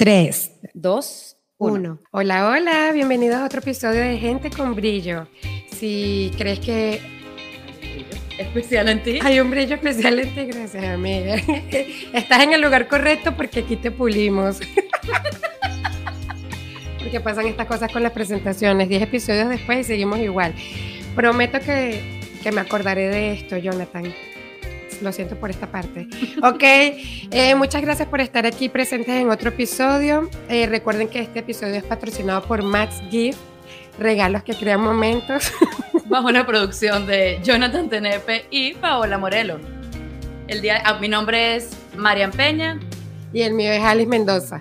Tres, dos, uno. Hola, hola, bienvenidos a otro episodio de Gente con Brillo. Si crees que especial en ti. hay un brillo especial en ti, gracias amiga. Estás en el lugar correcto porque aquí te pulimos. porque pasan estas cosas con las presentaciones. Diez episodios después y seguimos igual. Prometo que, que me acordaré de esto, Jonathan lo siento por esta parte. Ok, eh, muchas gracias por estar aquí presentes en otro episodio. Eh, recuerden que este episodio es patrocinado por Max Gift, regalos que crean momentos. Bajo la producción de Jonathan Tenepe y Paola Morelo. El día, ah, mi nombre es Marian Peña. Y el mío es Alice Mendoza.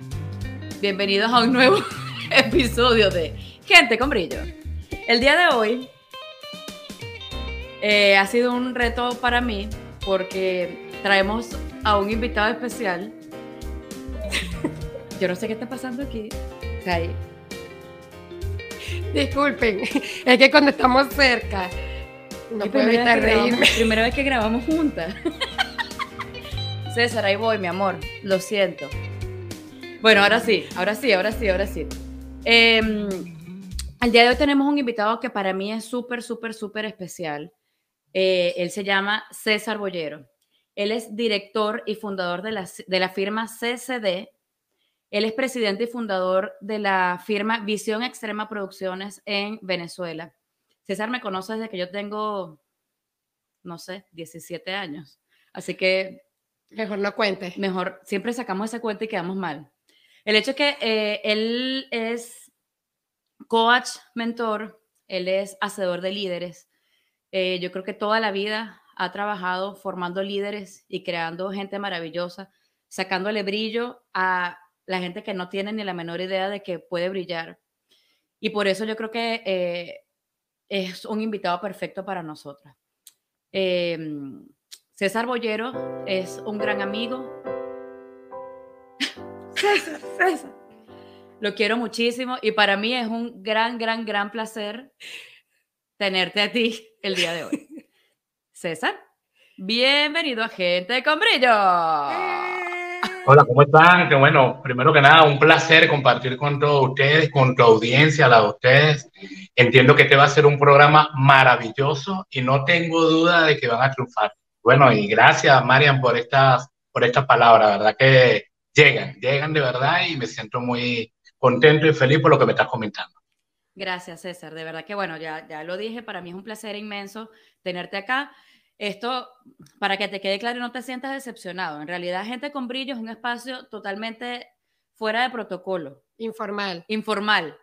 Bienvenidos a un nuevo episodio de Gente con Brillo. El día de hoy eh, ha sido un reto para mí porque traemos a un invitado especial. Yo no sé qué está pasando aquí. Disculpen, es que cuando estamos cerca no puedo evitar reírme. primera vez que grabamos juntas. César, ahí voy, mi amor. Lo siento. Bueno, ahora sí, ahora sí, ahora sí, ahora sí. Eh, al día de hoy tenemos un invitado que para mí es súper, súper, súper especial. Eh, él se llama César Bollero. Él es director y fundador de la, de la firma CCD. Él es presidente y fundador de la firma Visión Extrema Producciones en Venezuela. César me conoce desde que yo tengo, no sé, 17 años. Así que... Mejor no cuente. Mejor, siempre sacamos esa cuenta y quedamos mal. El hecho es que eh, él es coach, mentor, él es hacedor de líderes, eh, yo creo que toda la vida ha trabajado formando líderes y creando gente maravillosa, sacándole brillo a la gente que no tiene ni la menor idea de que puede brillar. Y por eso yo creo que eh, es un invitado perfecto para nosotras. Em, César Bollero es un gran amigo. César, César. Lo quiero muchísimo y para mí es un gran, gran, gran placer tenerte a ti el día de hoy. César, bienvenido a Gente con Brillo. Hola, ¿cómo están? Que bueno, primero que nada, un placer compartir con todos ustedes, con tu audiencia, la de ustedes. Entiendo que este va a ser un programa maravilloso y no tengo duda de que van a triunfar. Bueno, y gracias, Marian, por estas, por estas palabras, ¿verdad? Que llegan, llegan de verdad y me siento muy contento y feliz por lo que me estás comentando. Gracias, César. De verdad que, bueno, ya, ya lo dije, para mí es un placer inmenso tenerte acá. Esto, para que te quede claro y no te sientas decepcionado. En realidad, Gente con Brillo es un espacio totalmente fuera de protocolo. Informal. Informal.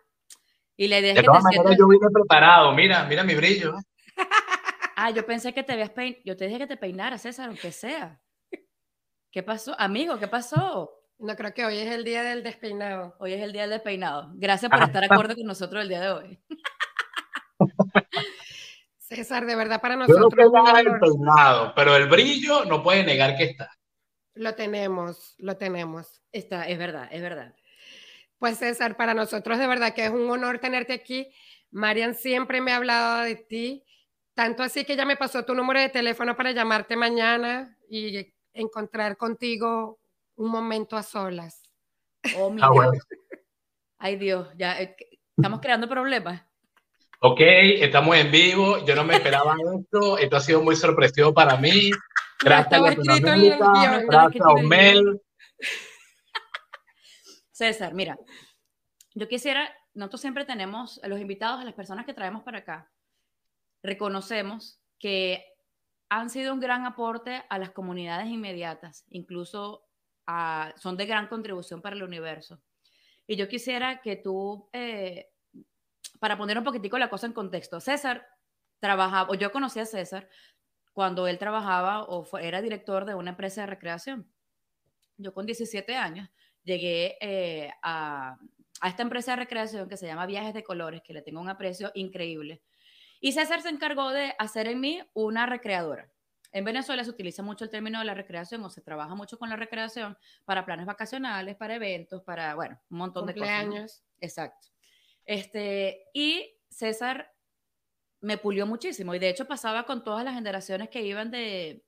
Y la idea es que te sientas... yo vine preparado. Mira, mira mi brillo. ah, yo pensé que te habías peinado. Yo te dije que te peinaras, César, aunque sea. ¿Qué pasó? Amigo, ¿qué pasó? No creo que hoy es el día del despeinado. Hoy es el día del despeinado. Gracias por estar de acuerdo con nosotros el día de hoy. César, de verdad para nosotros. Yo no el peinado, pero el brillo no puede negar que está. Lo tenemos, lo tenemos. Está, es verdad, es verdad. Pues César, para nosotros de verdad que es un honor tenerte aquí. Marian siempre me ha hablado de ti, tanto así que ya me pasó tu número de teléfono para llamarte mañana y encontrar contigo un momento a solas. Oh, mi ah, Ay, Dios, ya eh, estamos creando problemas. Ok, estamos en vivo. Yo no me esperaba esto. Esto ha sido muy sorpresivo para mí. Gracias a gracias a Omel. César, mira, yo quisiera, nosotros siempre tenemos a los invitados, a las personas que traemos para acá, reconocemos que han sido un gran aporte a las comunidades inmediatas, incluso son de gran contribución para el universo. Y yo quisiera que tú, eh, para poner un poquitico la cosa en contexto, César trabajaba, o yo conocí a César cuando él trabajaba o era director de una empresa de recreación. Yo con 17 años llegué eh, a, a esta empresa de recreación que se llama Viajes de Colores, que le tengo un aprecio increíble. Y César se encargó de hacer en mí una recreadora. En Venezuela se utiliza mucho el término de la recreación o se trabaja mucho con la recreación para planes vacacionales, para eventos, para, bueno, un montón de cosas. Exacto. Este, y César me pulió muchísimo y de hecho pasaba con todas las generaciones que iban de,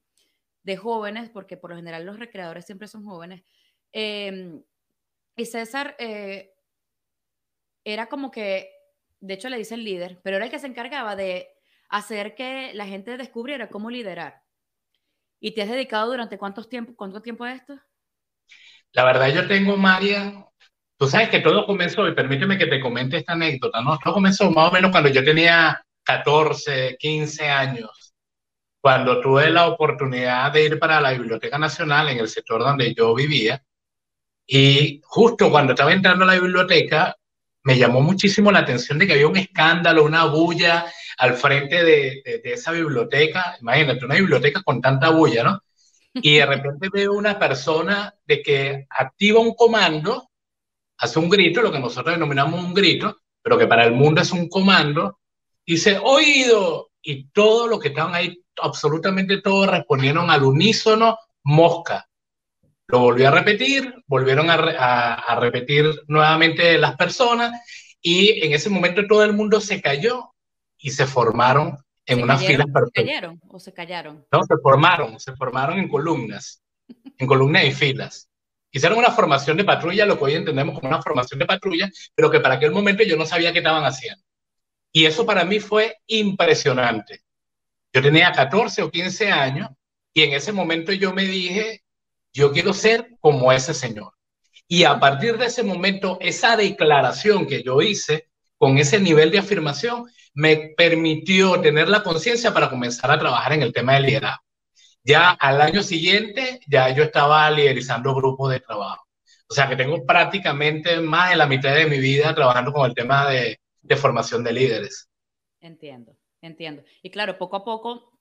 de jóvenes, porque por lo general los recreadores siempre son jóvenes. Em, y César eh, era como que, de hecho le dice el líder, pero era el que se encargaba de hacer que la gente descubriera cómo liderar. ¿Y te has dedicado durante cuántos tiempo, cuánto tiempo a esto? La verdad, yo tengo, María, tú sabes que todo comenzó, y permíteme que te comente esta anécdota, ¿no? Todo comenzó más o menos cuando yo tenía 14, 15 años, cuando tuve la oportunidad de ir para la Biblioteca Nacional en el sector donde yo vivía. Y justo cuando estaba entrando a la biblioteca, me llamó muchísimo la atención de que había un escándalo, una bulla al frente de, esa biblioteca. Imagínate, una biblioteca con tanta bulla, ¿no? Y de repente veo una persona de que activa un comando, hace un grito, lo que nosotros denominamos un grito, pero que para el mundo es un comando, dice, oído, y todos los que estaban ahí, absolutamente todos respondieron al unísono, mosca. Lo volvió a repetir, volvieron a, a, a, repetir nuevamente las personas y en ese momento todo el mundo se cayó y se formaron en ¿Se unas cayeron, filas ¿Se cayeron o se callaron? No, se formaron, se formaron en columnas, en columnas y filas. Hicieron una formación de patrulla, lo que hoy entendemos como una formación de patrulla, pero que para aquel momento yo no sabía qué estaban haciendo. Y eso para mí fue impresionante. Yo tenía 14 o 15 años y en ese momento yo me dije, yo quiero ser como ese señor. Y a partir de ese momento, esa declaración que yo hice con ese nivel de afirmación me permitió tener la conciencia para comenzar a trabajar en el tema del liderazgo. Ya al año siguiente, ya yo estaba liderizando grupos de trabajo. O sea que tengo prácticamente más de la mitad de mi vida trabajando con el tema de, de formación de líderes. Entiendo, entiendo. Y claro, poco a poco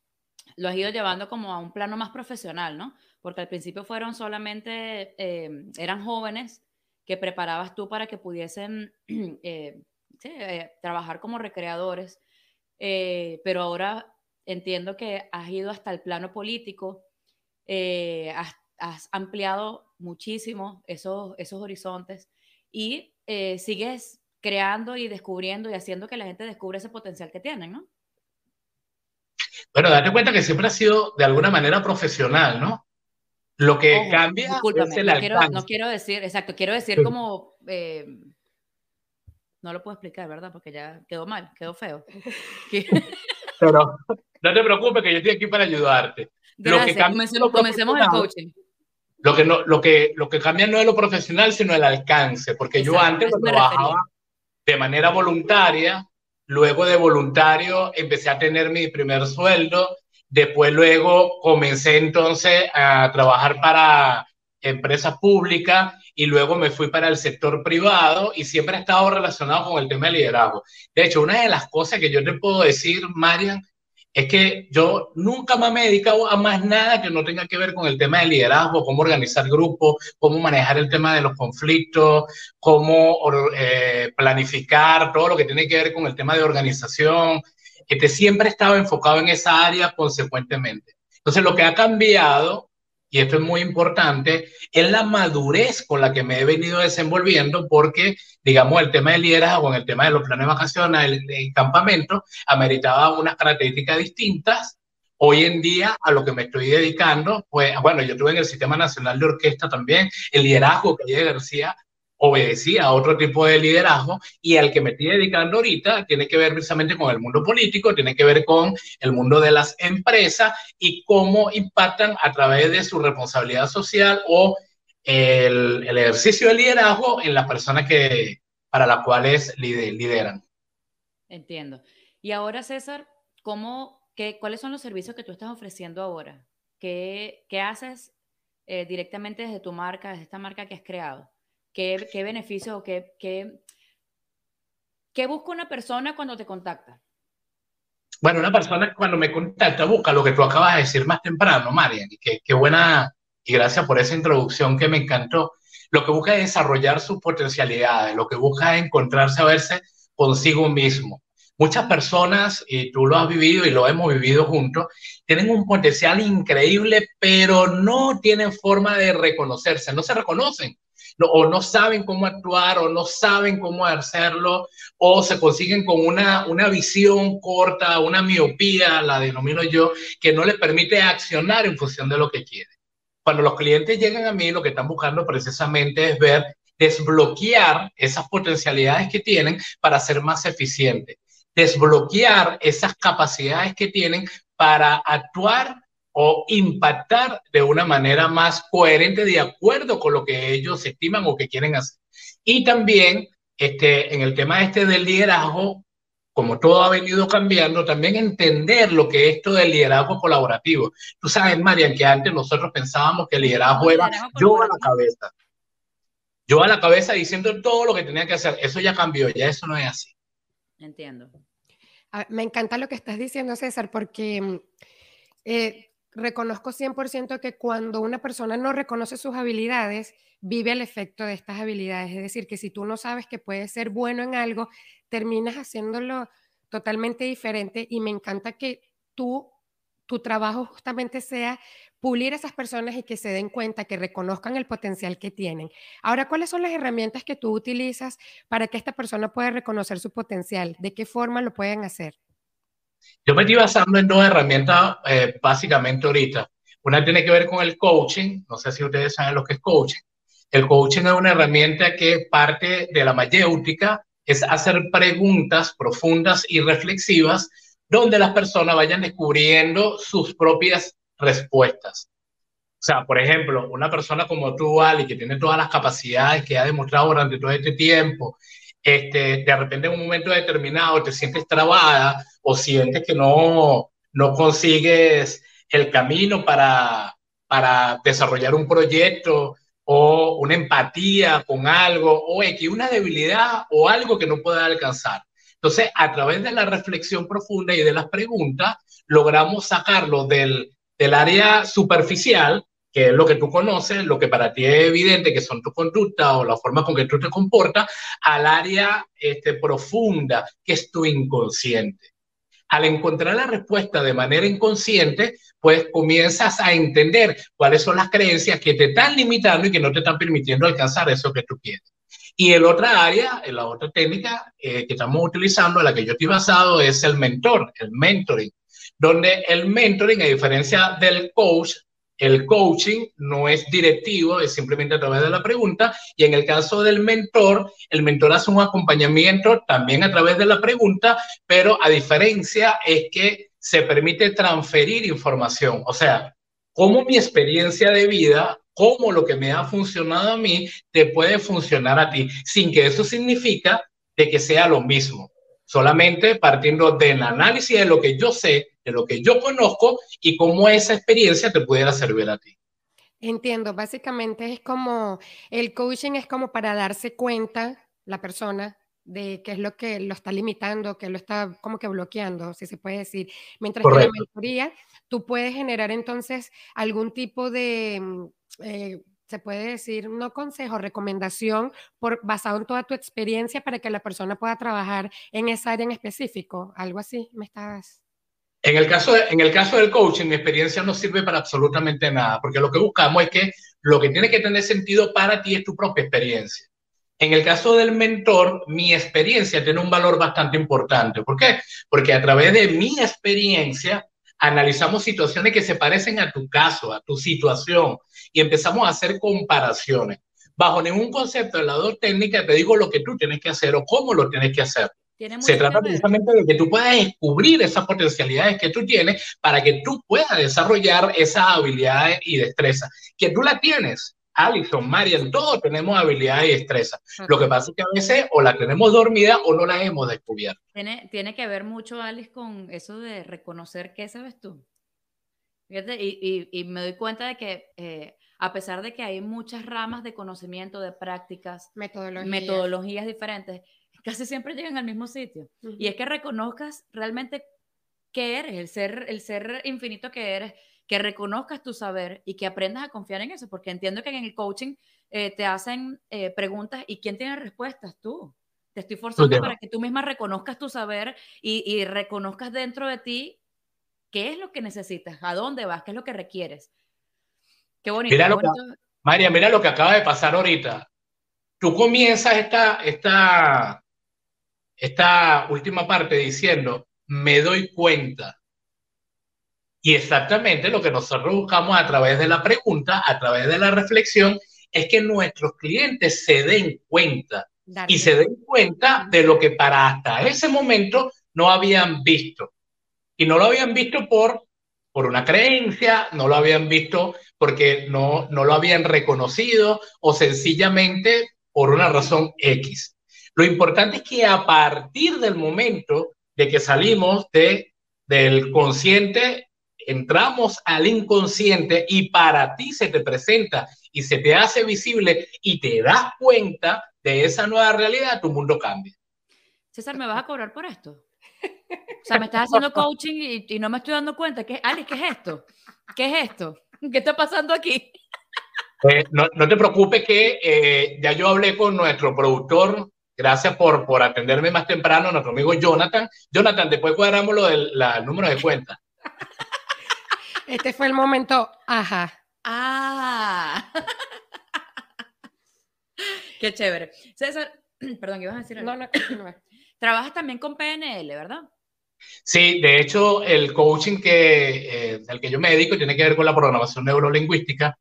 lo has ido llevando como a un plano más profesional, ¿no? Porque al principio fueron solamente, eh, eran jóvenes que preparabas tú para que pudiesen eh, sí, eh, trabajar como recreadores, eh, pero ahora entiendo que has ido hasta el plano político, eh, has, has, ampliado muchísimo esos, esos horizontes y sigues creando y descubriendo y haciendo que la gente descubra ese potencial que tienen, ¿no? Bueno, date cuenta que siempre ha sido de alguna manera profesional, ¿no? Lo que Ojo, cambia es el no alcance. quiero, no quiero decir, exacto, quiero decir Sí. como, eh, no lo puedo explicar, ¿verdad? Porque ya quedó mal, quedó feo. Pero no te preocupes que yo estoy aquí para ayudarte. Lo que comencemos, lo comencemos el profesional. coaching. Lo que, no, lo, que, lo que cambia no es lo profesional, sino el alcance, porque yo Exacto, a antes lo trabajaba de manera voluntaria, luego de voluntario empecé a tener mi primer sueldo, después luego comencé entonces a trabajar para empresas públicas y luego me fui para el sector privado y siempre he estado relacionado con el tema de liderazgo. De hecho, una de las cosas que yo te puedo decir, Marian, es que yo nunca más me he dedicado a más nada que no tenga que ver con el tema de liderazgo, cómo organizar grupos, cómo manejar el tema de los conflictos, cómo eh, planificar, todo lo que tiene que ver con el tema de organización. Este, siempre he estado enfocado en esa área consecuentemente. Entonces, lo que ha cambiado, y esto es muy importante, es la madurez con la que me he venido desenvolviendo, porque, digamos, el tema del liderazgo, con el tema de los planes de vacaciones, el, el campamento, ameritaba unas características distintas. Hoy en día, a lo que me estoy dedicando, pues, bueno, yo estuve en el Sistema Nacional de Orquesta también, el liderazgo que ejercía obedecía a otro tipo de liderazgo y al que me estoy dedicando ahorita tiene que ver precisamente con el mundo político, tiene que ver con el mundo de las empresas y cómo impactan a través de su responsabilidad social o el, el ejercicio del liderazgo en las personas que, para las cuales lideran. Entiendo. Y ahora, César, ¿cómo, qué, ¿cuáles son los servicios que tú estás ofreciendo ahora? ¿Qué, qué haces eh, directamente desde tu marca, desde esta marca que has creado? ¿Qué, qué beneficios o qué, qué, qué busca una persona cuando te contacta? Bueno, una persona cuando me contacta busca lo que tú acabas de decir más temprano, Marian, qué, qué buena, y gracias por esa introducción que me encantó. Lo que busca es desarrollar sus potencialidades, lo que busca es encontrarse a verse consigo mismo. Muchas personas, y tú lo has vivido y lo hemos vivido juntos, tienen un potencial increíble, pero no tienen forma de reconocerse, no se reconocen no, o no saben cómo actuar o no saben cómo hacerlo o se consiguen con una, una visión corta, una miopía, la denomino yo, que no les permite accionar en función de lo que quieren. Cuando los clientes llegan a mí, lo que están buscando precisamente es ver desbloquear esas potencialidades que tienen para ser más eficientes, desbloquear esas capacidades que tienen para actuar o impactar de una manera más coherente de acuerdo con lo que ellos estiman o que quieren hacer. Y también este, en el tema este del liderazgo, como todo ha venido cambiando, también entender lo que es esto del liderazgo colaborativo. Tú sabes, Marian, que antes nosotros pensábamos que el liderazgo era yo a la cabeza. Yo a la cabeza diciendo todo lo que tenía que hacer. Eso ya cambió, ya eso no es así. Entiendo. Me encanta lo que estás diciendo, César, porque mm, eh, reconozco 100% que cuando una persona no reconoce sus habilidades, vive el efecto de estas habilidades. Es decir, que si tú no sabes que puedes ser bueno en algo, terminas haciéndolo totalmente diferente y me encanta que tú, tu trabajo justamente sea pulir a esas personas y que se den cuenta, que reconozcan el potencial que tienen. Ahora, ¿cuáles son las herramientas que tú utilizas para que esta persona pueda reconocer su potencial? ¿De qué forma lo pueden hacer? Yo me estoy basando en dos herramientas eh, básicamente ahorita. Una tiene que ver con el coaching, no sé si ustedes saben lo que es coaching. El coaching es una herramienta que parte de la mayéutica, es hacer preguntas profundas y reflexivas donde las personas vayan descubriendo sus propias respuestas. O sea, por ejemplo, una persona como tú, Ali, que tiene todas las capacidades que ha demostrado durante todo este tiempo, este, de repente en un momento determinado te sientes trabada o sientes que no, no consigues el camino para, para desarrollar un proyecto o una empatía con algo o X, una debilidad o algo que no pueda alcanzar. Entonces, a través de la reflexión profunda y de las preguntas, logramos sacarlo del, del área superficial, lo que tú conoces, lo que para ti es evidente, que son tus conductas o la forma con que tú te comportas, al área este, profunda, que es tu inconsciente. Al encontrar la respuesta de manera inconsciente, pues comienzas a entender cuáles son las creencias que te están limitando y que no te están permitiendo alcanzar eso que tú quieres. Y el otra área, la otra técnica eh, que estamos utilizando, en la que yo estoy basado, es el mentor, el mentoring, donde el mentoring, a diferencia del coach, el coaching no es directivo, es simplemente a través de la pregunta. Y en el caso del mentor, el mentor hace un acompañamiento también a través de la pregunta, pero a diferencia es que se permite transferir información. O sea, cómo mi experiencia de vida, cómo lo que me ha funcionado a mí, te puede funcionar a ti, sin que eso significa de que sea lo mismo. Solamente partiendo del análisis de lo que yo sé, de lo que yo conozco y cómo esa experiencia te pudiera servir a ti. Entiendo, básicamente es como, el coaching es como para darse cuenta la persona de qué es lo que lo está limitando, que lo está como que bloqueando, si se puede decir. Mientras que la mentoría, tú puedes generar entonces algún tipo de, eh, se puede decir, no consejo, recomendación por, basado en toda tu experiencia para que la persona pueda trabajar en esa área en específico, algo así, me estás... En el, caso en el caso del coaching, mi experiencia no sirve para absolutamente nada, porque lo que buscamos es que lo que tiene que tener sentido para ti es tu propia experiencia. En el caso del mentor, mi experiencia tiene un valor bastante importante. ¿Por qué? Porque a través de mi experiencia analizamos situaciones que se parecen a tu caso, a tu situación, y empezamos a hacer comparaciones. Bajo ningún concepto de la dos técnica te digo lo que tú tienes que hacer o cómo lo tienes que hacer. Se trata precisamente de que tú puedas descubrir esas potencialidades que tú tienes para que tú puedas desarrollar esas habilidades y destrezas, que tú las tienes. Alison, Marian, todos tenemos habilidades y destrezas. Lo que pasa es que a veces o la tenemos dormida o no la hemos descubierto. Tiene, tiene que ver mucho, Alice, con eso de reconocer qué sabes tú. Fíjate, y, y, me doy cuenta de que eh, a pesar de que hay muchas ramas de conocimiento, de prácticas, metodologías, metodologías diferentes, casi siempre llegan al mismo sitio. Y es que reconozcas realmente qué eres, el ser, el ser infinito que eres, que reconozcas tu saber y que aprendas a confiar en eso, porque entiendo que en el coaching eh, te hacen eh, preguntas y ¿quién tiene respuestas? Tú. Te estoy forzando para que tú misma reconozcas tu saber y, y, reconozcas dentro de ti qué es lo que necesitas, a dónde vas, qué es lo que requieres. Qué bonito. Mira María, mira lo que acaba de pasar ahorita. Tú comienzas esta, esta, esta última parte diciendo, me doy cuenta. Y exactamente lo que nosotros buscamos a través de la pregunta, a través de la reflexión, es que nuestros clientes se den cuenta y se den cuenta de lo que para hasta ese momento no habían visto. Y no lo habían visto por, por una creencia, no lo habían visto porque no, no lo habían reconocido o sencillamente por una razón X. Lo importante es que a partir del momento de que salimos de, del consciente, entramos al inconsciente y para ti se te presenta y se te hace visible y te das cuenta de esa nueva realidad, tu mundo cambia. César, ¿me vas a cobrar por esto? O sea, me estás haciendo coaching y, no me estoy dando cuenta. ¿Qué, Ali, ¿qué es esto? ¿Qué es esto? ¿Qué está pasando aquí? Eh, no, no, te preocupes que eh, ya yo hablé con nuestro productor Gracias por, por atenderme más temprano, nuestro amigo Jonathan. Jonathan, después cuadramos lo del número de cuenta. Este fue el momento, ajá. Ah. Qué chévere. César, perdón, ¿qué ibas a decir? No, no, no. Trabajas también con PNL, ¿verdad? Sí, de hecho, el coaching que, eh, al que yo me dedico tiene que ver con la programación neurolingüística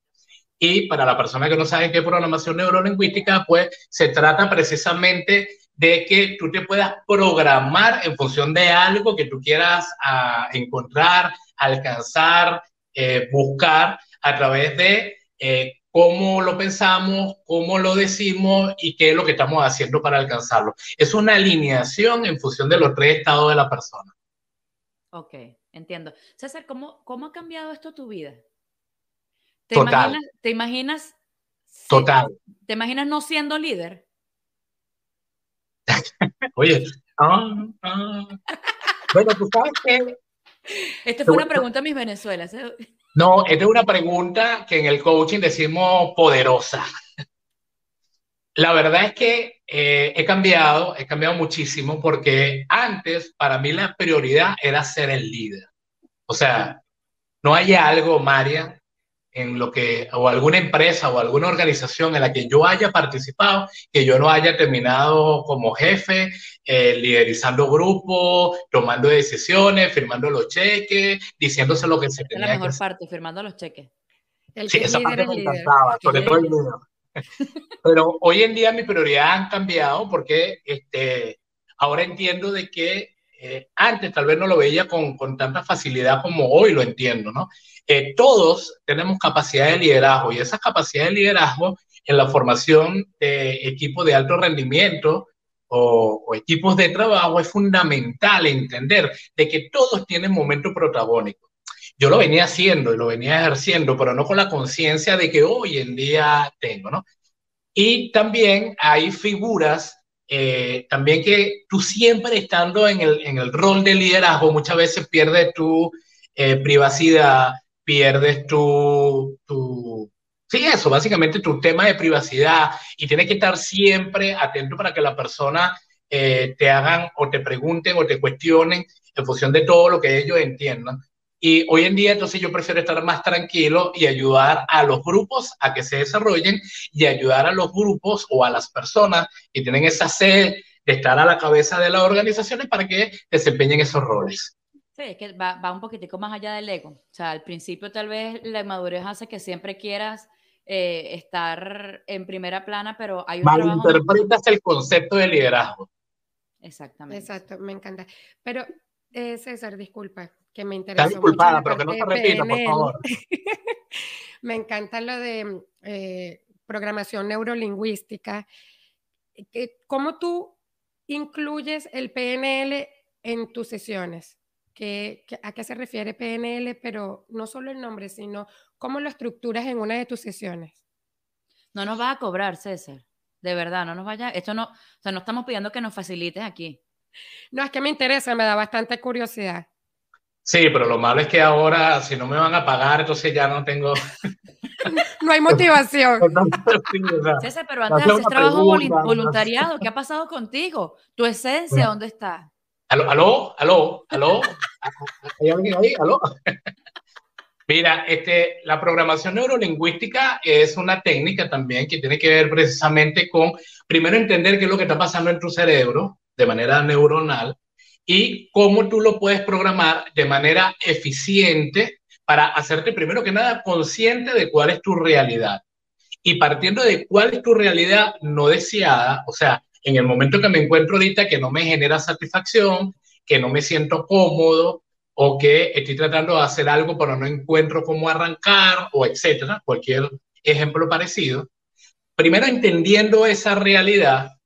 y para la persona que no sabe qué es programación neurolingüística, pues se trata precisamente de que tú te puedas programar en función de algo que tú quieras ah, encontrar, alcanzar, eh, buscar a través de eh, cómo lo pensamos, cómo lo decimos y qué es lo que estamos haciendo para alcanzarlo. Es una alineación en función de los tres estados de la persona. Ok, entiendo. César, ¿cómo, cómo ha cambiado esto tu vida? ¿Te Total. Imaginas, ¿Te imaginas? Total. ¿Te imaginas no siendo líder? Oye, ah, ah. bueno, tú sabes que... Esta fue una pregunta a mis Venezuelas. ¿eh? No, esta es una pregunta que en el coaching decimos poderosa. La verdad es que eh, he cambiado, he cambiado muchísimo porque antes para mí la prioridad era ser el líder. O sea, no hay algo, María, en lo que, o alguna empresa o alguna organización en la que yo haya participado, que yo no haya terminado como jefe, eh, liderizando grupos, tomando decisiones, firmando los cheques, diciéndose lo que se tenía Es la mejor parte, firmando los cheques. sí, esa parte me encantaba, sobre todo el líder. Pero hoy en día mis prioridades han cambiado porque este, ahora entiendo de que eh, antes tal vez no lo veía con, con, tanta facilidad como hoy lo entiendo, ¿no? Eh, todos tenemos capacidad de liderazgo y esa capacidad de liderazgo en la formación de equipos de alto rendimiento o, equipos de trabajo es fundamental entender de que todos tienen momento protagónico. Yo lo venía haciendo y lo venía ejerciendo, pero no con la conciencia de que hoy en día tengo, ¿no? Y también hay figuras eh, también que tú siempre estando en el, en el, rol de liderazgo, muchas veces pierdes tu eh, privacidad, pierdes tu, tu, sí, eso, básicamente tu tema de privacidad y tienes que estar siempre atento para que la persona eh, te hagan o te pregunten o te cuestionen en función de todo lo que ellos entiendan. Y hoy en día, entonces yo prefiero estar más tranquilo y ayudar a los grupos a que se desarrollen y ayudar a los grupos o a las personas que tienen esa sed de estar a la cabeza de las organizaciones para que desempeñen esos roles. Sí, es que va, va un poquitico más allá del ego. O sea, al principio tal vez la madurez hace que siempre quieras eh, estar en primera plana, pero hay un Malinterpretas el concepto de liderazgo. Exactamente. Exacto, me encanta. Pero, eh, César, disculpa, que me interesa. Está disculpada, pero que no se repita, por favor. me encanta lo de eh, programación neurolingüística. ¿Cómo tú incluyes el PNL en tus sesiones? ¿Qué, ¿A qué se refiere PNL? Pero no solo el nombre, sino cómo lo estructuras en una de tus sesiones. No nos va a cobrar, César. De verdad, no nos vaya. Esto no, o sea, no estamos pidiendo que nos facilites aquí. No, es que me interesa, me da bastante curiosidad. Sí, pero lo malo es que ahora, si no me van a pagar, entonces ya no tengo. no hay motivación. César, pero antes haces trabajo voluntariado. ¿Qué ha pasado contigo? ¿Tu esencia dónde está? Aló, aló, aló, aló. ¿Hay alguien ahí? Aló. Mira, este, la programación neurolingüística es una técnica también que tiene que ver precisamente con, primero, entender qué es lo que está pasando en tu cerebro de manera neuronal y cómo tú lo puedes programar de manera eficiente para hacerte primero que nada consciente de cuál es tu realidad. y partiendo de cuál es tu realidad no deseada, o sea, en el momento que me encuentro ahorita que no me genera satisfacción, que no me siento cómodo o que estoy tratando de hacer algo pero no encuentro cómo arrancar o etcétera, cualquier ejemplo parecido. Primero entendiendo esa realidad,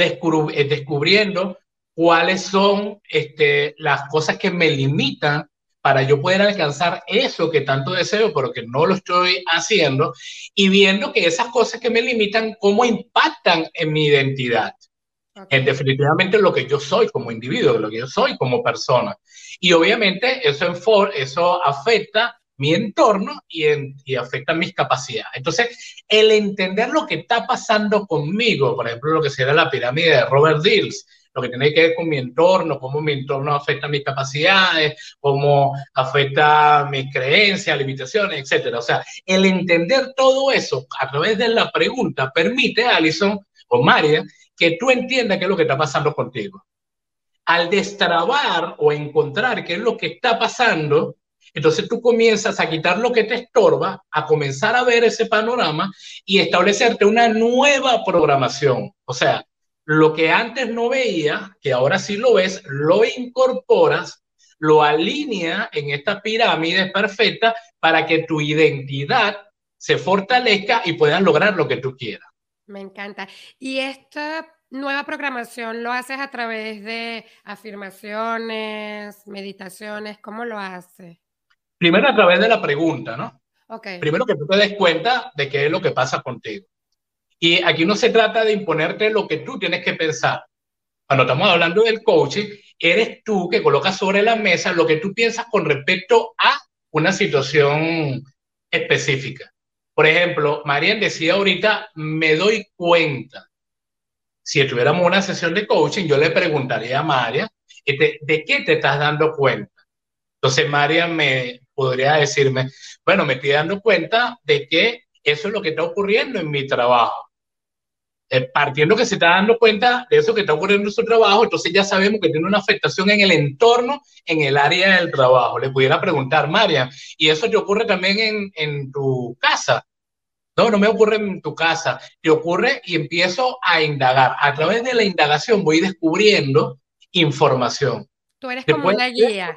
descubriendo cuáles son este, las cosas que me limitan para yo poder alcanzar eso que tanto deseo, pero que no lo estoy haciendo, y viendo que esas cosas que me limitan, cómo impactan en mi identidad. En definitivamente lo que yo soy como individuo, lo que yo soy como persona. Y obviamente eso, eso afecta mi entorno y, y afecta mis capacidades. Entonces, el entender lo que está pasando conmigo, por ejemplo, lo que sería la pirámide de Robert Dills, lo que tiene que ver con mi entorno, cómo mi entorno afecta mis capacidades, cómo afecta mis creencias, limitaciones, etcétera. O sea, el entender todo eso a través de la pregunta permite, Alison o María, que tú entiendas qué es lo que está pasando contigo. Al destrabar o encontrar qué es lo que está pasando, entonces tú comienzas a quitar lo que te estorba, a comenzar a ver ese panorama y establecerte una nueva programación. O sea, lo que antes no veía, que ahora sí lo ves, lo incorporas, lo alinea en esta pirámide perfecta para que tu identidad se fortalezca y puedas lograr lo que tú quieras. Me encanta. Y esta nueva programación lo haces a través de afirmaciones, meditaciones, ¿cómo lo haces? Primero a través de la pregunta, ¿no? Okay. Primero que tú te des cuenta de qué es lo que pasa contigo. Y aquí no se trata de imponerte lo que tú tienes que pensar. Cuando estamos hablando del coaching, eres tú que colocas sobre la mesa lo que tú piensas con respecto a una situación específica. Por ejemplo, Marian decía ahorita, me doy cuenta. Si tuviéramos una sesión de coaching, yo le preguntaría a Marian, este, ¿de qué te estás dando cuenta? Entonces Marian me podría decirme, bueno, me estoy dando cuenta de que eso es lo que está ocurriendo en mi trabajo. Eh, partiendo que se está dando cuenta de eso que está ocurriendo en su trabajo, entonces ya sabemos que tiene una afectación en el entorno, en el área del trabajo. Le pudiera preguntar, María, ¿y eso te ocurre también en, en tu casa? No, no me ocurre en tu casa, te ocurre y empiezo a indagar. A través de la indagación voy descubriendo información. Tú eres como una guía.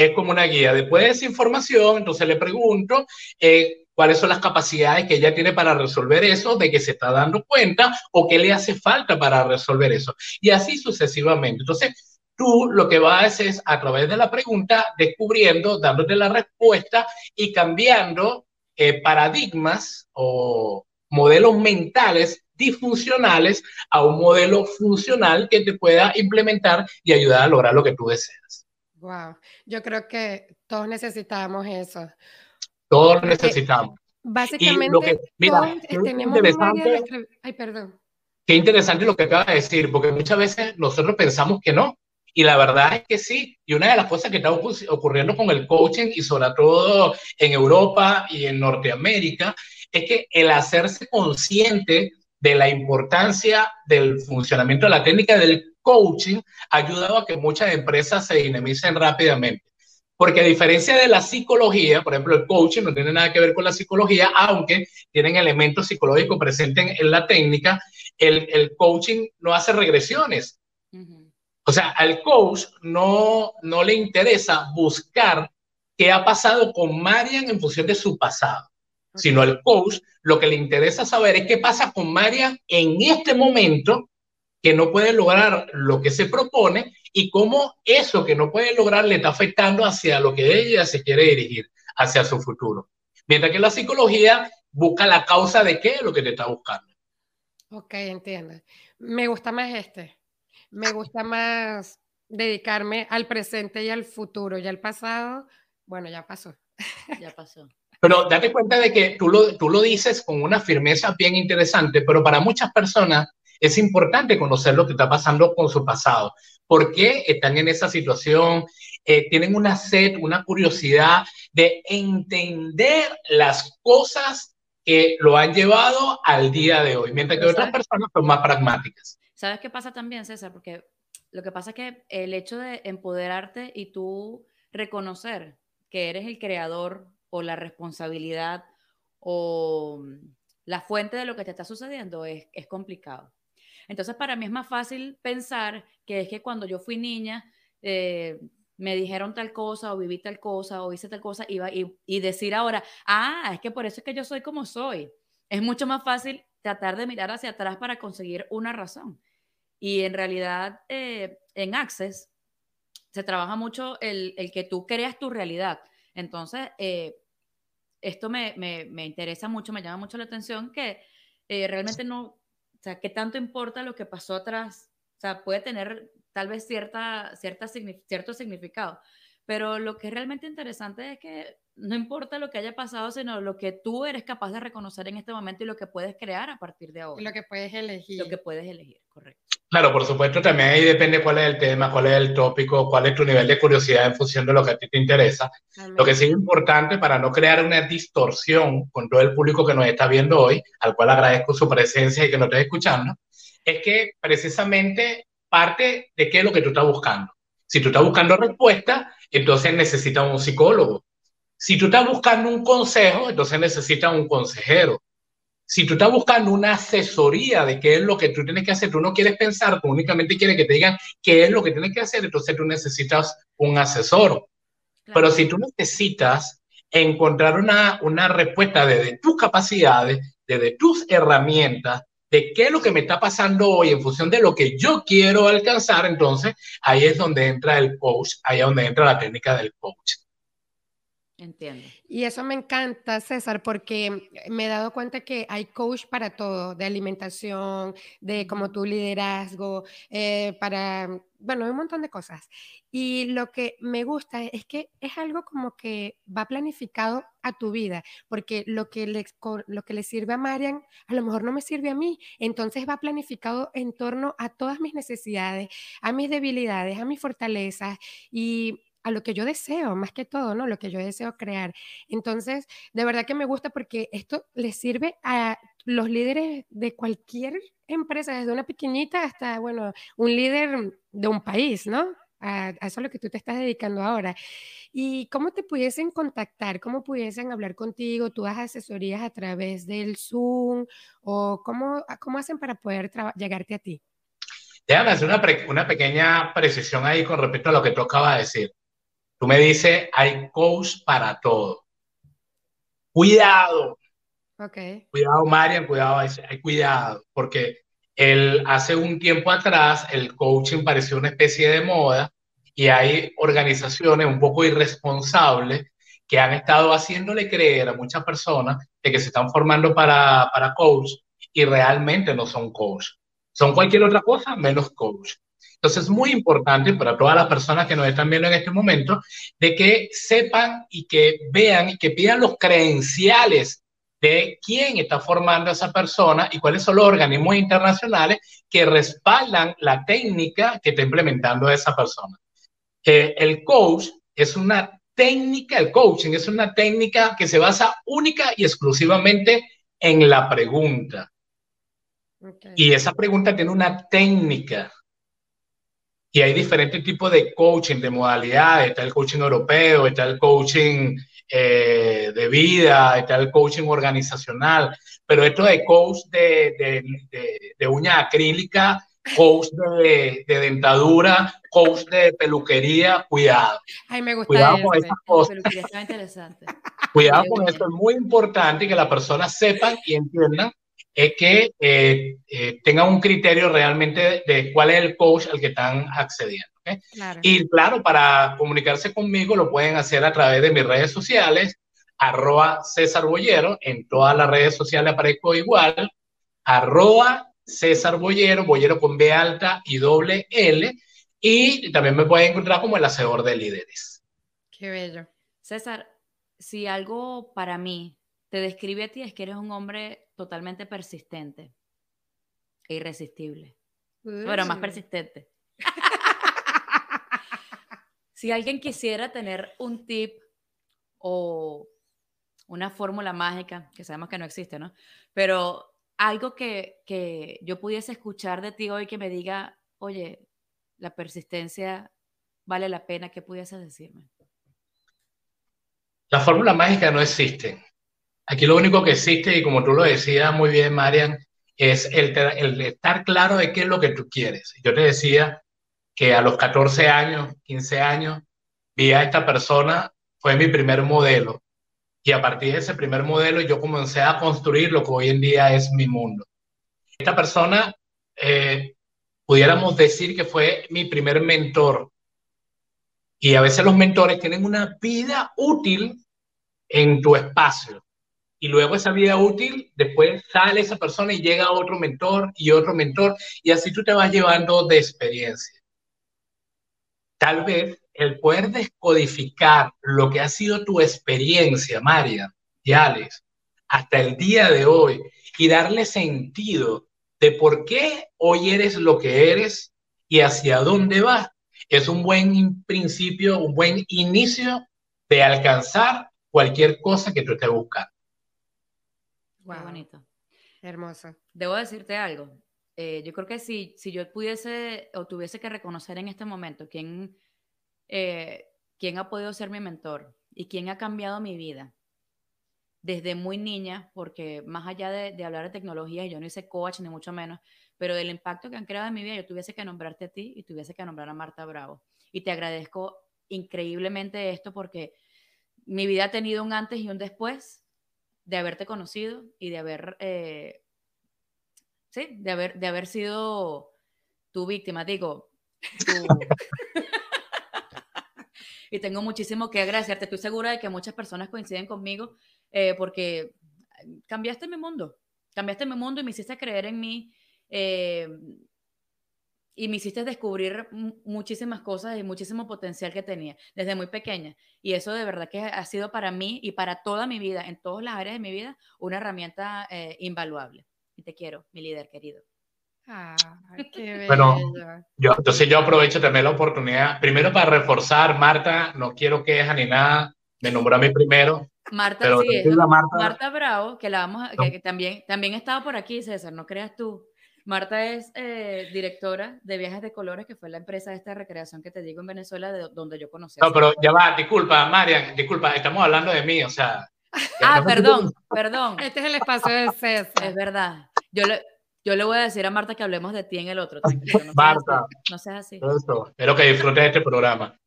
Es como una guía. Después de esa información, entonces le pregunto, eh, cuáles son las capacidades que ella tiene para resolver eso, de que se está dando cuenta o qué le hace falta para resolver eso. Y así sucesivamente. Entonces, tú lo que vas es a través de la pregunta descubriendo, dándote la respuesta y cambiando eh, paradigmas o modelos mentales disfuncionales a un modelo funcional que te pueda implementar y ayudar a lograr lo que tú deseas. Wow, yo creo que todos necesitamos eso. Todos necesitamos. Básicamente, mira, tenemos interesante, Ay, perdón. Qué interesante lo que acaba de decir, porque muchas veces nosotros pensamos que no, y la verdad es que sí. Y una de las cosas que está ocurriendo con el coaching, y sobre todo en Europa y en Norteamérica, es que el hacerse consciente de la importancia del funcionamiento de la técnica del coaching ha ayudado a que muchas empresas se dinamicen rápidamente. Porque a diferencia de la psicología, por ejemplo, el coaching no tiene nada que ver con la psicología, aunque tienen elementos psicológicos presentes en la técnica, el, el coaching no hace regresiones. O sea, al coach no, no le interesa buscar qué ha pasado con Marian en función de su pasado, sino al coach lo que le interesa saber es qué pasa con Marian en este momento que no puede lograr lo que se propone y cómo eso que no puede lograr le está afectando hacia lo que ella se quiere dirigir, hacia su futuro. Mientras que la psicología busca la causa de qué es lo que te está buscando. Ok, entiendo. Me gusta más este. Me gusta más dedicarme al presente y al futuro. Y al pasado, bueno, ya pasó. Ya pasó. Pero date cuenta de que tú lo, tú lo dices con una firmeza bien interesante, pero para muchas personas es importante conocer lo que está pasando con su pasado. ¿Por qué están en esa situación? Eh, tienen una sed, una curiosidad de entender las cosas que lo han llevado al día de hoy, mientras que otras personas son más pragmáticas. ¿Sabes qué pasa también, César? Porque lo que pasa es que el hecho de empoderarte y tú reconocer que eres el creador o la responsabilidad o la fuente de lo que te está sucediendo, es, es complicado. Entonces, para mí es más fácil pensar que es que cuando yo fui niña, eh, me dijeron tal cosa o viví tal cosa o hice tal cosa iba, y, y decir ahora, ah, es que por eso es que yo soy como soy. Es mucho más fácil tratar de mirar hacia atrás para conseguir una razón. Y en realidad, eh, en Access se trabaja mucho el, el, que tú creas tu realidad. Entonces, eh, esto me, me, me, interesa mucho, me llama mucho la atención que eh, realmente no, o sea, ¿qué tanto importa lo que pasó atrás? O sea, puede tener tal vez cierta, cierta, cierto significado, pero lo que es realmente interesante es que no importa lo que haya pasado, sino lo que tú eres capaz de reconocer en este momento y lo que puedes crear a partir de ahora. Lo que puedes elegir. Lo que puedes elegir, correcto. Claro, por supuesto, también ahí depende cuál es el tema, cuál es el tópico, cuál es tu nivel de curiosidad en función de lo que a ti te interesa. Amén. Lo que sí es importante para no crear una distorsión con todo el público que nos está viendo hoy, al cual agradezco su presencia y que nos esté escuchando, es que precisamente parte de qué es lo que tú estás buscando. Si tú estás buscando respuesta, entonces necesitas un psicólogo. Si tú estás buscando un consejo, entonces necesitas un consejero si tú estás buscando una asesoría de qué es lo que tú tienes que hacer, tú no quieres pensar, tú únicamente quieres que te digan qué es lo que tienes que hacer, entonces tú necesitas un asesor. Claro. Pero si tú necesitas encontrar una, una respuesta desde tus capacidades, desde tus herramientas, de qué es lo que me está pasando hoy en función de lo que yo quiero alcanzar, entonces ahí es donde entra el coach, ahí es donde entra la técnica del coach. Entiendo. Y eso me encanta, César, porque me he dado cuenta que hay coach para todo, de alimentación, de como tu liderazgo, eh, para, bueno, un montón de cosas. Y lo que me gusta es que es algo como que va planificado a tu vida, porque lo que le, lo que le sirve a Marian a lo mejor no me sirve a mí. Entonces va planificado en torno a todas mis necesidades, a mis debilidades, a mis fortalezas y a lo que yo deseo, más que todo, ¿no? Lo que yo deseo crear. Entonces, de verdad que me gusta porque esto le sirve a los líderes de cualquier empresa, desde una pequeñita hasta, bueno, un líder de un país, ¿no? A, a, eso es lo que tú te estás dedicando ahora. ¿Y cómo te pudiesen contactar? ¿Cómo pudiesen hablar contigo? ¿Tú das asesorías a través del Zoom? ¿O cómo, cómo hacen para poder llegarte a ti? Déjame hacer una, una pequeña precisión ahí con respecto a lo que tú acabas de decir. Tú me dices, hay coach para todo. Cuidado. Okay. Cuidado, Marian, cuidado, hay cuidado, porque el, hace un tiempo atrás el coaching pareció una especie de moda y hay organizaciones un poco irresponsables que han estado haciéndole creer a muchas personas de que se están formando para, para coach y realmente no son coach. Son cualquier otra cosa menos coach. Entonces es muy importante para todas las personas que nos están viendo en este momento de que sepan y que vean y que pidan los credenciales de quién está formando a esa persona y cuáles son los organismos internacionales que respaldan la técnica que está implementando esa persona. Eh, el coach es una técnica, el coaching es una técnica que se basa única y exclusivamente en la pregunta. Okay. Y esa pregunta tiene una técnica y hay diferentes tipos de coaching, de modalidades. Está el coaching europeo, está el coaching eh, de vida, está el coaching organizacional. Pero esto de coach de, de, de, de uña acrílica, coach de, de, dentadura, coach de peluquería, cuidado. Ay, me gusta cuidado eso. con esas cosas. Está interesante. Cuidado con esto, es muy importante que las personas sepan y entiendan es que eh, eh, tengan un criterio realmente de, de, cuál es el coach al que están accediendo. ¿okay? Claro. Y claro, para comunicarse conmigo lo pueden hacer a través de mis redes sociales, arroba César Bollero, en todas las redes sociales aparezco igual, arroba César Bollero, Bollero con B alta y doble L, y también me pueden encontrar como el hacedor de líderes. Qué bello. César, si algo para mí te describe a ti es que eres un hombre totalmente persistente e irresistible. Uh. Bueno, más persistente. si alguien quisiera tener un tip o una fórmula mágica, que sabemos que no existe, ¿no? Pero algo que, que yo pudiese escuchar de ti hoy que me diga, oye, la persistencia vale la pena, ¿qué pudiese decirme? La fórmula mágica no existe aquí lo único que existe, y como tú lo decías muy bien, Marian, es el, estar claro de qué es lo que tú quieres. Yo te decía que a los 14 años, 15 años, vi a esta persona, fue mi primer modelo. Y a partir de ese primer modelo yo comencé a construir lo que hoy en día es mi mundo. Esta persona, eh, pudiéramos decir que fue mi primer mentor. Y a veces los mentores tienen una vida útil en tu espacio. Y luego esa vida útil, después sale esa persona y llega otro mentor y otro mentor. Y así tú te vas llevando de experiencia. Tal vez el poder descodificar lo que ha sido tu experiencia, María y Alex, hasta el día de hoy y darle sentido de por qué hoy eres lo que eres y hacia dónde vas, es un buen principio, un buen inicio de alcanzar cualquier cosa que tú estés buscando. Wow. bonito. Hermoso. Debo decirte algo. Eh, yo creo que si, si yo pudiese o tuviese que reconocer en este momento quién eh, quién ha podido ser mi mentor y quién ha cambiado mi vida desde muy niña, porque más allá de, hablar de tecnología, yo no hice coach ni mucho menos, pero del impacto que han creado en mi vida, yo tuviese que nombrarte a ti y tuviese que nombrar a Marta Bravo. Y te agradezco increíblemente esto porque mi vida ha tenido un antes y un después de haberte conocido y de haber, eh, sí, de haber, de haber sido tu víctima. Digo, y tengo muchísimo que agradecerte. Estoy segura de que muchas personas coinciden conmigo eh, porque cambiaste mi mundo, cambiaste mi mundo y me hiciste creer en mí eh, y me hiciste descubrir muchísimas cosas y muchísimo potencial que tenía desde muy pequeña. Y eso de verdad que ha sido para mí y para toda mi vida, en todas las áreas de mi vida, una herramienta eh, invaluable. Y te quiero, mi líder querido. Bueno, yo, entonces yo aprovecho también la oportunidad, primero para reforzar, Marta, no quiero quejas ni nada, me nombró a mí primero. Marta, sí, Marta, Bravo, que, la vamos que, también, también estaba por aquí, César, no creas tú. Marta es eh, directora de Viajes de Colores, que fue la empresa de esta recreación que te digo en Venezuela, de donde yo conocí. No, pero ya va, disculpa, Marian, disculpa, estamos hablando de mí, o sea. Ah, perdón, perdón. Este es el espacio de César. Es verdad. Yo le, yo le voy a decir a Marta que hablemos de ti en el otro. No Marta. no seas así. espero que disfrutes de este programa.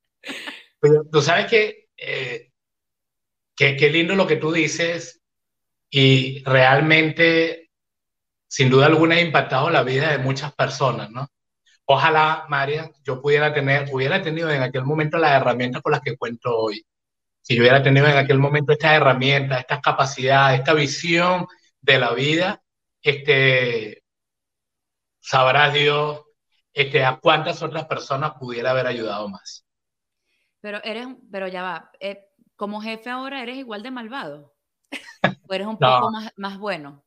tú sabes que, eh, que qué lindo lo que tú dices y realmente, sin duda alguna, ha impactado la vida de muchas personas, ¿no? Ojalá, María, yo pudiera tener, hubiera tenido en aquel momento las herramientas con las que cuento hoy. Si yo hubiera tenido en aquel momento estas herramientas, estas capacidades, esta visión de la vida, este, sabrá Dios este, a cuántas otras personas pudiera haber ayudado más. Pero eres, pero ya va, eh, como jefe ahora eres igual de malvado. ¿O eres un poco más, más bueno?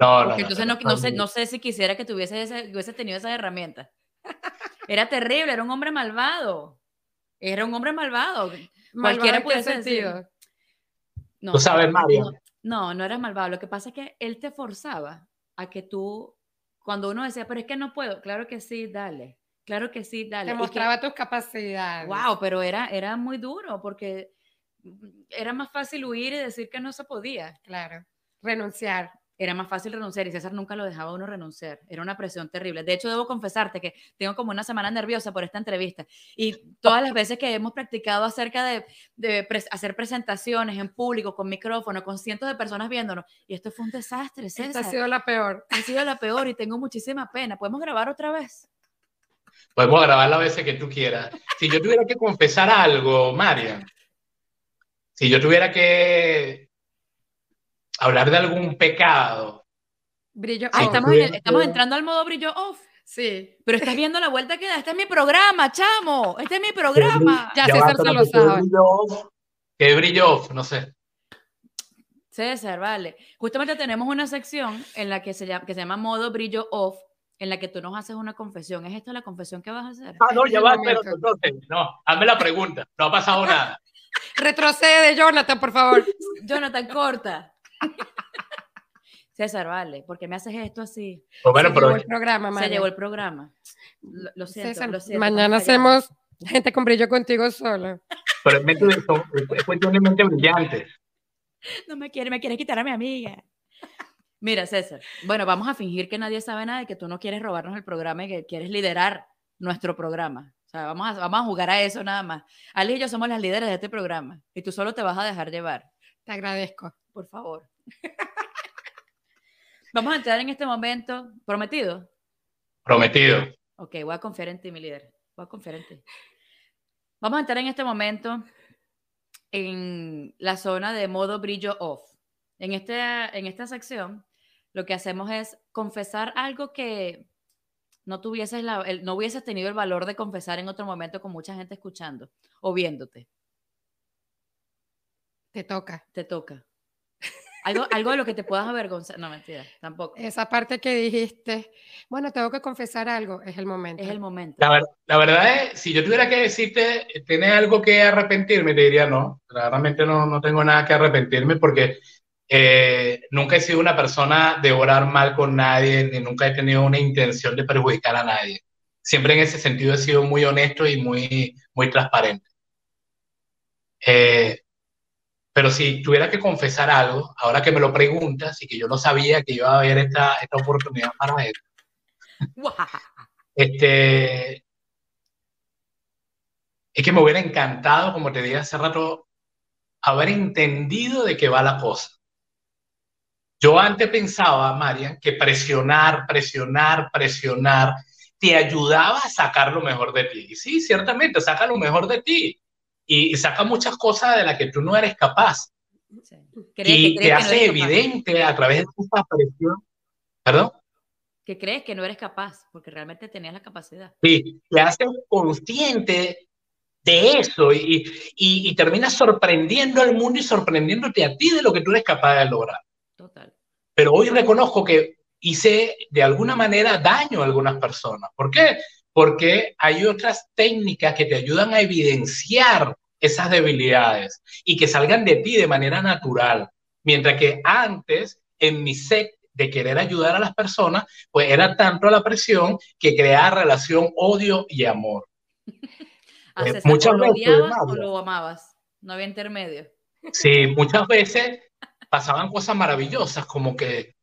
No, no, entonces no, no, sé, no sé si quisiera que tuviese hubiese tenido esas herramientas. Era terrible, era un hombre malvado. Era un hombre malvado. Cualquiera puede ser. No, ¿Tú sabes, Mario? No, no eras malvado. Lo que pasa es que él te forzaba a que tú cuando uno decía, pero es que no puedo, claro que sí, dale. Claro que sí, dale. Te mostraba tus capacidades. Wow, pero era, era muy duro porque era más fácil huir y decir que no se podía. Claro, renunciar era más fácil renunciar y César nunca lo dejaba uno renunciar. Era una presión terrible. De hecho, debo confesarte que tengo como una semana nerviosa por esta entrevista y todas las veces que hemos practicado acerca de, hacer presentaciones en público, con micrófono, con cientos de personas viéndonos, y esto fue un desastre, César. Esta ha sido la peor. Ha sido la peor y tengo muchísima pena. ¿Podemos grabar otra vez? Podemos grabar la veces que tú quieras. Si yo tuviera que confesar algo, María, si yo tuviera que hablar de algún pecado. Brillo ah, estamos, estamos entrando al modo brillo off. Sí. Pero estás viendo la vuelta que da. Este es mi programa, chamo. Este es mi programa. Ya, César se lo sabe. ¿Qué brillo off? No sé. César, vale. Justamente tenemos una sección en la que se llama, que se llama modo brillo off, en la que tú nos haces una confesión. ¿Es esta la confesión que vas a hacer? Ah, no, ya va, pero no, hazme la pregunta. No ha pasado nada. Retrocede, Jonathan, por favor. Jonathan, corta. César, vale, porque me haces esto así. Pues se llevó el programa, Se llevó el programa. Lo, siento, Mañana hacemos gente con brillo contigo solo. Pero es, mente, es cuestión de mente brillante. No me quiere, me quiere quitar a mi amiga. Mira, César, bueno, vamos a fingir que nadie sabe nada y que tú no quieres robarnos el programa y que quieres liderar nuestro programa. O sea, vamos a, vamos a jugar a eso nada más. Ali y yo somos las líderes de este programa y tú solo te vas a dejar llevar. Te agradezco. Por favor. vamos a entrar en este momento. ¿Prometido? Prometido. Ok, voy a confiar en ti, mi líder. Voy a confiar en ti. Vamos a entrar en este momento en la zona de modo brillo off. En, este, en esta sección, lo que hacemos es confesar algo que no tuvieses la, no hubieses tenido el valor de confesar en otro momento con mucha gente escuchando o viéndote. Te toca. Te toca. Algo, algo de lo que te puedas avergonzar. No, mentira, tampoco. Esa parte que dijiste, bueno, tengo que confesar algo, es el momento. Es el momento. La, la verdad es, si yo tuviera que decirte, ¿tienes algo que arrepentirme? Te diría no. Realmente no, no tengo nada que arrepentirme porque eh, nunca he sido una persona de orar mal con nadie, ni nunca he tenido una intención de perjudicar a nadie. Siempre en ese sentido he sido muy honesto y muy, muy transparente. Eh, pero si tuviera que confesar algo, ahora que me lo preguntas y que yo no sabía que iba a haber esta, esta oportunidad para él, este, es que me hubiera encantado, como te dije hace rato, haber entendido de qué va la cosa. Yo antes pensaba, Marian, que presionar, presionar, presionar te ayudaba a sacar lo mejor de ti. Y sí, ciertamente, saca lo mejor de ti. Y, saca muchas cosas de las que tú no eres capaz. Y te hace evidente a través de esa presión. ¿Perdón? Que crees que no eres capaz, porque realmente tenías la capacidad. Sí, te hace consciente de eso y, y, y terminas sorprendiendo al mundo y sorprendiéndote a ti de lo que tú eres capaz de lograr. Total. Pero hoy reconozco que hice de alguna manera daño a algunas personas. ¿Por qué? Porque hay otras técnicas que te ayudan a evidenciar esas debilidades y que salgan de ti de manera natural. Mientras que antes, en mi set de querer ayudar a las personas, pues era tanto la presión que creaba relación odio y amor. Eh, muchas lo veces, o lo amabas, no había intermedio. Sí, muchas veces pasaban cosas maravillosas, como que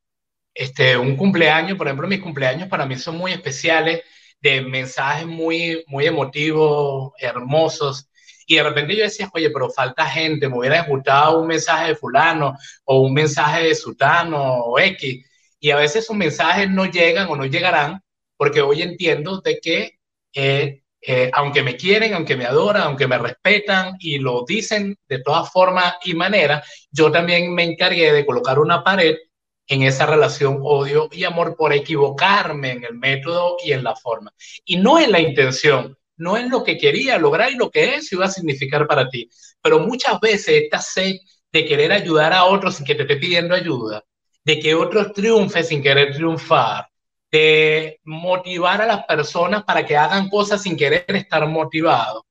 este, un cumpleaños, por ejemplo, mis cumpleaños para mí son muy especiales, de mensajes muy, muy emotivos, hermosos. Y de repente yo decía, oye, pero falta gente, me hubiera gustado un mensaje de fulano o un mensaje de sutano o X. Y a veces esos mensajes no llegan o no llegarán porque hoy entiendo de que eh, eh, aunque me quieren, aunque me adoran, aunque me respetan y lo dicen de todas formas y maneras, yo también me encargué de colocar una pared en esa relación odio y amor por equivocarme en el método y en la forma. Y no en la intención, no en lo que quería lograr y lo que eso iba a significar para ti. Pero muchas veces esta sed de querer ayudar a otros sin que te esté pidiendo ayuda, de que otros triunfen sin querer triunfar, de motivar a las personas para que hagan cosas sin querer estar motivados.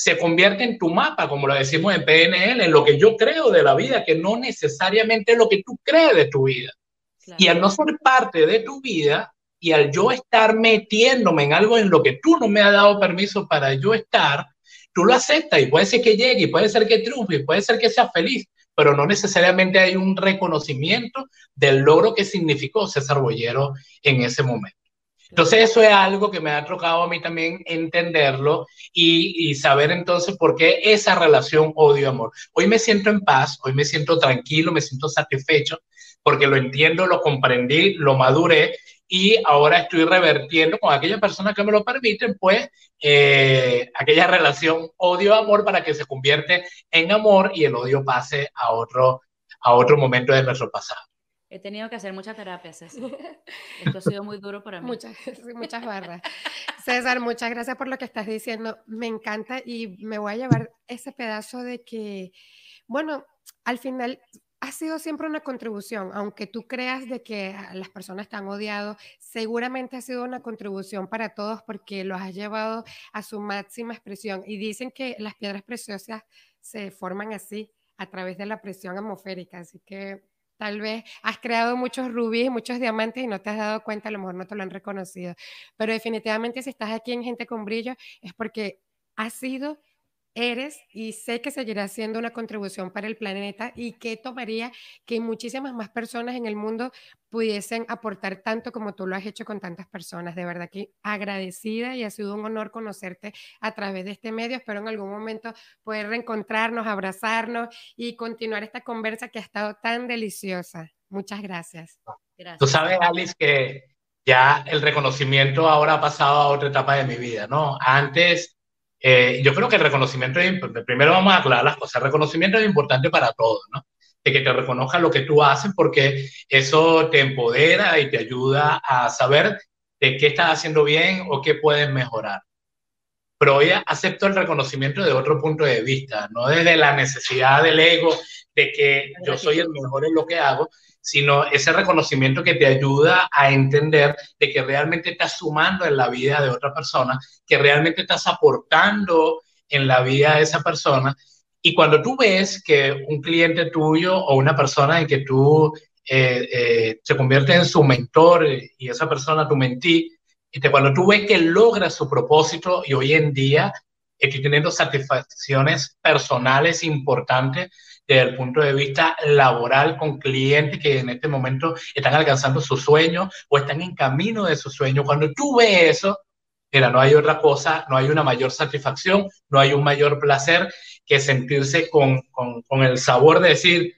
Se convierte en tu mapa, como lo decimos en PNL, en lo que yo creo de la vida, que no necesariamente es lo que tú crees de tu vida. Y al no ser parte de tu vida y al yo estar metiéndome en algo en lo que tú no me has dado permiso para yo estar, tú lo aceptas y puede ser que llegue, y puede ser que triunfe, y puede ser que sea feliz, pero no necesariamente hay un reconocimiento del logro que significó César Bollero en ese momento. Entonces eso es algo que me ha tocado a mí también entenderlo y, saber entonces por qué esa relación odio-amor. Hoy me siento en paz, hoy me siento tranquilo, me siento satisfecho porque lo entiendo, lo comprendí, lo maduré y ahora estoy revertiendo con aquellas personas que me lo permiten, pues, eh, aquella relación odio-amor para que se convierte en amor y el odio pase a otro, a otro momento de nuestro pasado. He tenido que hacer muchas terapias, César. Esto ha sido muy duro para mí. Muchas, muchas barras. César, muchas gracias por lo que estás diciendo. Me encanta y me voy a llevar ese pedazo de que, bueno, al final ha sido siempre una contribución, aunque tú creas de que las personas te han odiado, seguramente ha sido una contribución para todos porque lo has llevado a su máxima expresión. Y dicen que las piedras preciosas se forman así, a través de la presión atmosférica. Así que tal vez has creado muchos rubíes, muchos diamantes y no te has dado cuenta, a lo mejor no te lo han reconocido. Pero definitivamente si estás aquí en Gente con Brillo es porque has sido eres y sé que seguirás siendo una contribución para el planeta y que tomaría que muchísimas más personas en el mundo pudiesen aportar tanto como tú lo has hecho con tantas personas. De verdad que agradecida y ha sido un honor conocerte a través de este medio. Espero en algún momento poder reencontrarnos, abrazarnos y continuar esta conversa que ha estado tan deliciosa. Muchas gracias. gracias. Tú sabes, Alice, que ya el reconocimiento ahora ha pasado a otra etapa de mi vida, ¿no? Antes eh, yo creo que el reconocimiento, es, primero vamos a aclarar las cosas, el reconocimiento es importante para todos, ¿no? De que te reconozcan lo que tú haces porque eso te empodera y te ayuda a saber de qué estás haciendo bien o qué puedes mejorar. Pero hoy acepto el reconocimiento de otro punto de vista, no desde la necesidad del ego de que yo soy el mejor en lo que hago, sino ese reconocimiento que te ayuda a entender de que realmente estás sumando en la vida de otra persona, que realmente estás aportando en la vida de esa persona. Y cuando tú ves que un cliente tuyo o una persona en que tú eh, eh, se convierte en su mentor y esa persona tu mentí, y cuando tú ves que logra su propósito y hoy en día estoy teniendo satisfacciones personales importantes desde el punto de vista laboral con clientes que en este momento están alcanzando su sueño o están en camino de su sueño. Cuando tú ves eso, mira, no hay otra cosa, no hay una mayor satisfacción, no hay un mayor placer que sentirse con, con, con el sabor de decir,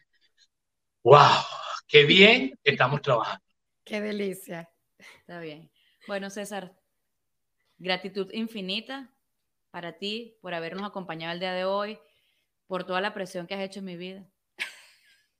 wow, qué bien estamos trabajando. Qué delicia. Está bien. Bueno, César, gratitud infinita para ti por habernos acompañado el día de hoy por toda la presión que has hecho en mi vida.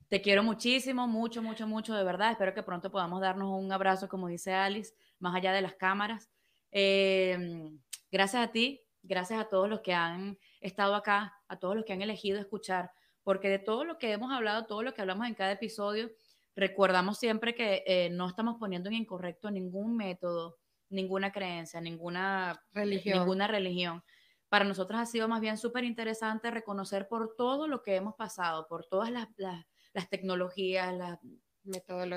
Te quiero muchísimo, mucho, mucho, mucho, de verdad. Espero que pronto podamos darnos un abrazo, como dice Alice, más allá de las cámaras. Em, gracias a ti, gracias a todos los que han estado acá, a todos los que han elegido escuchar, porque de todo lo que hemos hablado, todo lo que hablamos en cada episodio, recordamos siempre que eh, no estamos poniendo en incorrecto ningún método, ninguna creencia, ninguna religión. Ninguna religión para nosotros ha sido más bien súper interesante reconocer por todo lo que hemos pasado, por todas las, las, tecnologías, las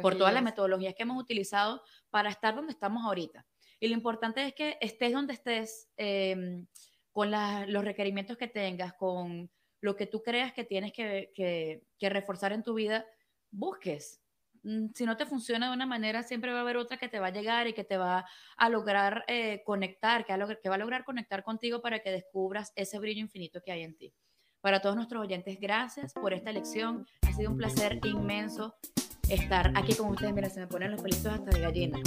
por todas las metodologías que hemos utilizado para estar donde estamos ahorita. Y lo importante es que estés donde estés, em, con los requerimientos que tengas, con lo que tú creas que tienes que, que, que reforzar en tu vida, busques, si no te funciona de una manera, siempre va a haber otra que te va a llegar y que te va a lograr eh, conectar, que, va a lograr conectar contigo para que descubras ese brillo infinito que hay en ti. Para todos nuestros oyentes, gracias por esta lección. Ha sido un placer inmenso estar aquí con ustedes. Mira, se me ponen los pelitos hasta de gallina.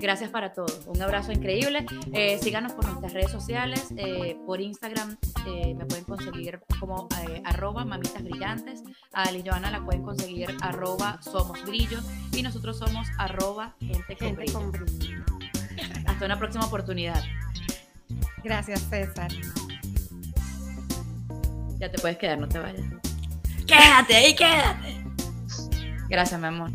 Gracias para todos. Un abrazo increíble. Eh, síganos por nuestras redes sociales. Eh, por Instagram eh, me pueden conseguir como arroba mamitas brillantes. A Ali Joana la pueden conseguir arroba somos brillo. Y nosotros somos arroba gente, con, brillo. Hasta una próxima oportunidad. Gracias, César. Ya te puedes quedar, no te vayas. Quédate ahí, quédate. Gracias, mi amor.